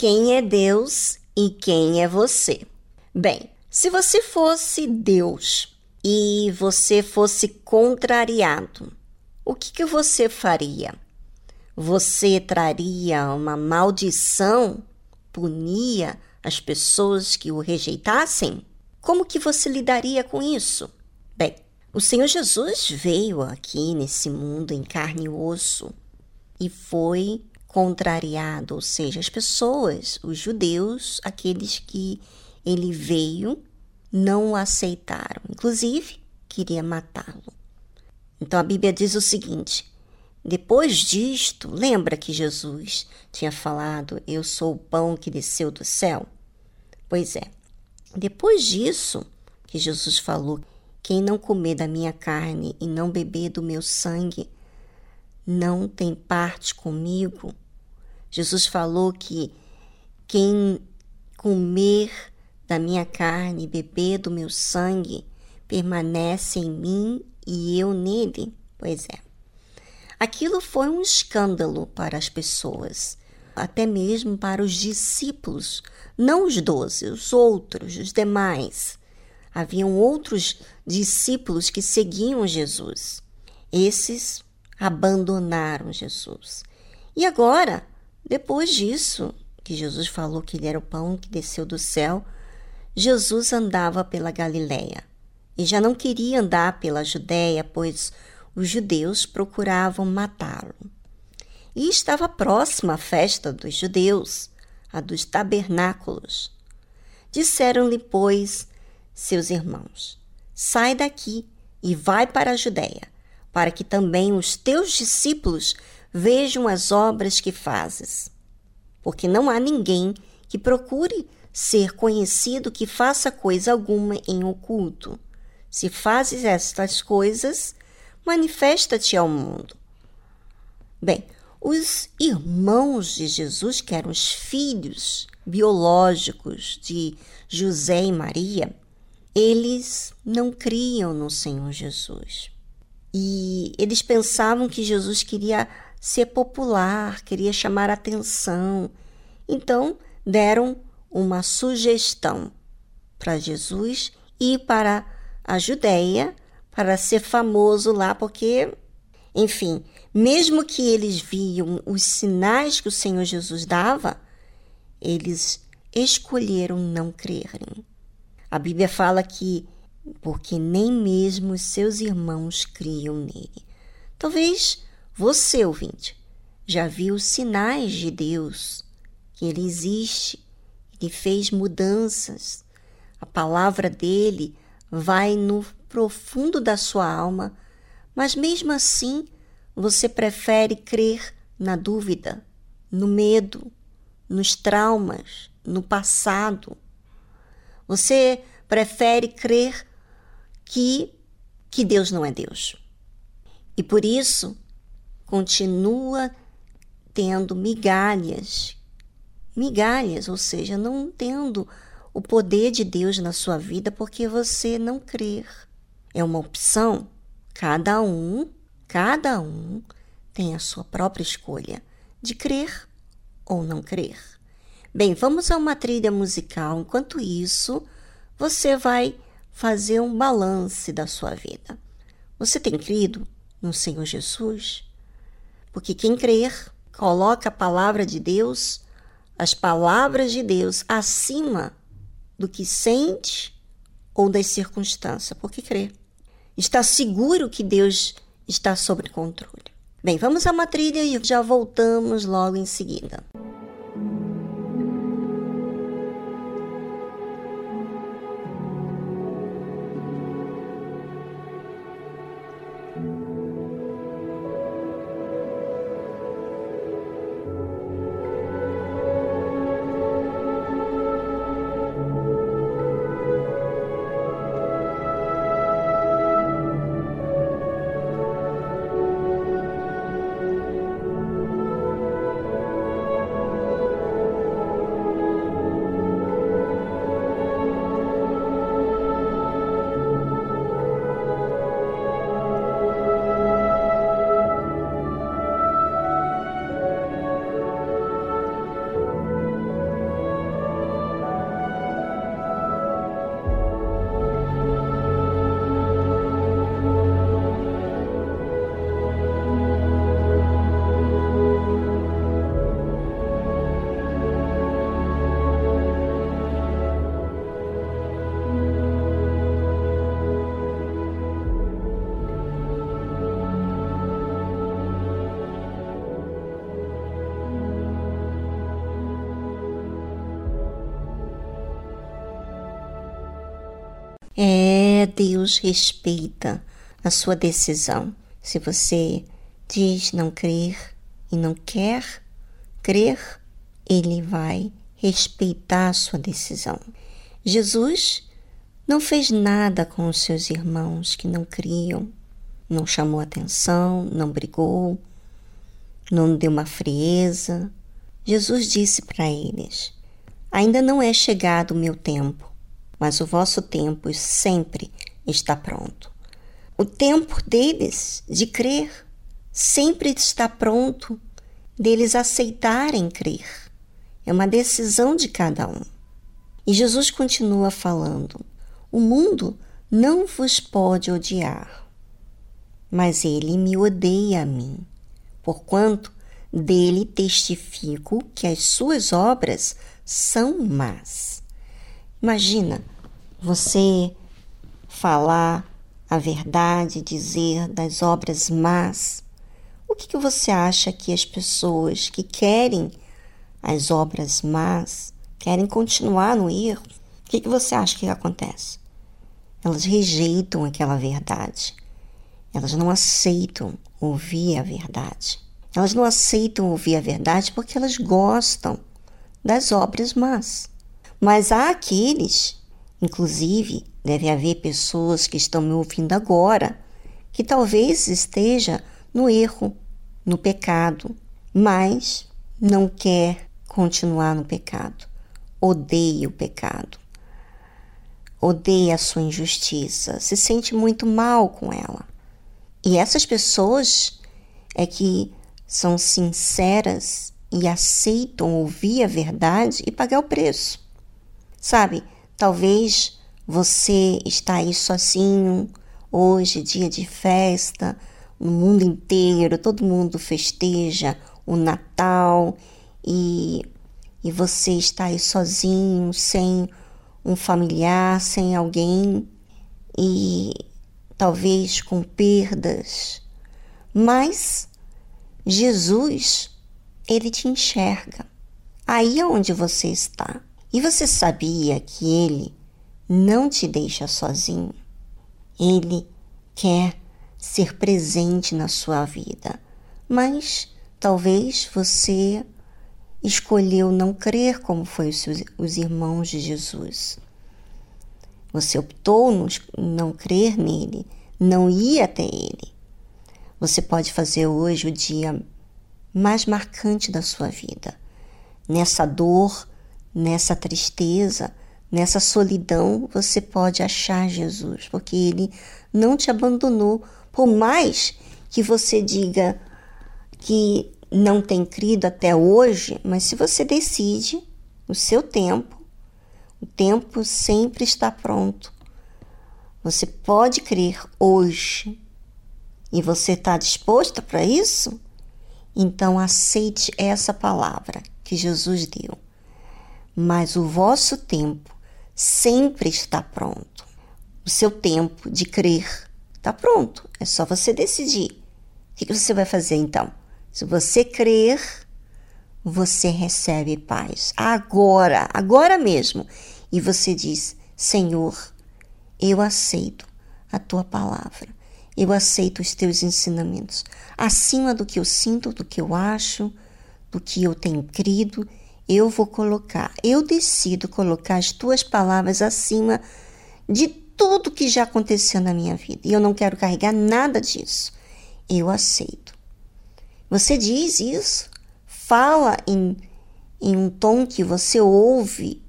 Quem é Deus e quem é você? Bem, se você fosse Deus e você fosse contrariado, o que, que você faria? Você traria uma maldição? Punia as pessoas que o rejeitassem? Como que você lidaria com isso? Bem, o Senhor Jesus veio aqui nesse mundo em carne e osso e foi contrariado, ou seja, as pessoas, os judeus, aqueles que ele veio, não o aceitaram, inclusive queria matá-lo. Então a Bíblia diz o seguinte: depois disto, lembra que Jesus tinha falado: Eu sou o pão que desceu do céu? Pois é, depois disso que Jesus falou: Quem não comer da minha carne e não beber do meu sangue, não tem parte comigo. Jesus falou que quem comer da minha carne e beber do meu sangue permanece em mim e eu nele. Pois é. Aquilo foi um escândalo para as pessoas, até mesmo para os discípulos, não os doze, os outros, os demais. Haviam outros discípulos que seguiam Jesus. Esses abandonaram Jesus. E agora, depois disso, que Jesus falou que ele era o pão que desceu do céu, Jesus andava pela Galiléia e já não queria andar pela Judéia, pois os judeus procuravam matá-lo. E estava próxima a festa dos judeus, a dos tabernáculos. Disseram-lhe, pois, seus irmãos: Sai daqui e vai para a Judéia, para que também os teus discípulos vejam as obras que fazes. Porque não há ninguém que procure ser conhecido que faça coisa alguma em oculto. Se fazes estas coisas, manifesta-te ao mundo. Bem, os irmãos de Jesus, que eram os filhos biológicos de José e Maria, eles não criam no Senhor Jesus. E eles pensavam que Jesus queria ser popular, queria chamar atenção. Então, deram uma sugestão para Jesus ir para a Judéia para ser famoso lá, porque, enfim, mesmo que eles viam os sinais que o Senhor Jesus dava, eles escolheram não crerem. A Bíblia fala que porque nem mesmo os seus irmãos criam nele. Talvez você, ouvinte, já viu sinais de Deus, que Ele existe, Ele fez mudanças, a palavra dele vai no profundo da sua alma, mas mesmo assim você prefere crer na dúvida, no medo, nos traumas, no passado. Você prefere crer que, que Deus não é Deus. E por isso continua tendo migalhas, migalhas, ou seja, não tendo o poder de Deus na sua vida porque você não crer. É uma opção. Cada um, cada um tem a sua própria escolha de crer ou não crer. Bem, vamos a uma trilha musical. Enquanto isso, você vai fazer um balance da sua vida. Você tem crido no Senhor Jesus? Porque quem crer coloca a palavra de Deus, as palavras de Deus, acima do que sente ou das circunstâncias, porque crê. Está seguro que Deus está sob controle. Bem, vamos a uma trilha e já voltamos logo em seguida. É, Deus respeita a sua decisão. Se você diz não crer e não quer crer, ele vai respeitar a sua decisão. Jesus não fez nada com os seus irmãos que não criam, não chamou atenção, não brigou, não deu uma frieza. Jesus disse para eles: Ainda não é chegado o meu tempo, mas o vosso tempo sempre está pronto. O tempo deles de crer sempre está pronto, deles aceitarem crer. É uma decisão de cada um. E Jesus continua falando: O mundo não vos pode odiar, mas ele me odeia a mim, porquanto dele testifico que as suas obras são más. Imagina você falar a verdade, dizer das obras más. O que, que você acha que as pessoas que querem as obras más, querem continuar no erro, o que, que você acha que acontece? Elas rejeitam aquela verdade. Elas não aceitam ouvir a verdade. Elas não aceitam ouvir a verdade porque elas gostam das obras más. Mas há aqueles, inclusive, deve haver pessoas que estão me ouvindo agora, que talvez esteja no erro, no pecado, mas não quer continuar no pecado. Odeia o pecado. Odeia a sua injustiça, se sente muito mal com ela. E essas pessoas é que são sinceras e aceitam ouvir a verdade e pagar o preço. Sabe, talvez você está aí sozinho, hoje, dia de festa, no mundo inteiro, todo mundo festeja o Natal e, e você está aí sozinho, sem um familiar, sem alguém e talvez com perdas, mas Jesus, ele te enxerga aí onde você está. E você sabia que ele não te deixa sozinho? Ele quer ser presente na sua vida, mas talvez você escolheu não crer como foi os, seus, os irmãos de Jesus. Você optou não crer nele, não ir até ele. Você pode fazer hoje o dia mais marcante da sua vida. Nessa dor, nessa tristeza, nessa solidão, você pode achar Jesus, porque ele não te abandonou. Por mais que você diga que não tem crido até hoje, mas se você decide, o seu tempo, o tempo sempre está pronto. Você pode crer hoje e você está disposta para isso? Então aceite essa palavra que Jesus deu. Mas o vosso tempo sempre está pronto. O seu tempo de crer está pronto. É só você decidir. O que você vai fazer então? Se você crer, você recebe paz. Agora, agora mesmo. E você diz: Senhor, eu aceito a tua palavra. Eu aceito os teus ensinamentos. Acima do que eu sinto, do que eu acho, do que eu tenho crido, eu vou colocar, eu decido colocar as tuas palavras acima de tudo que já aconteceu na minha vida. E eu não quero carregar nada disso. Eu aceito. Você diz isso, fala em, em um tom que você ouve,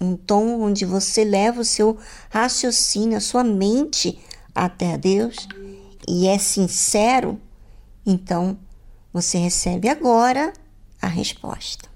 um tom onde você leva o seu raciocínio, a sua mente até Deus e é sincero, então você recebe agora a resposta.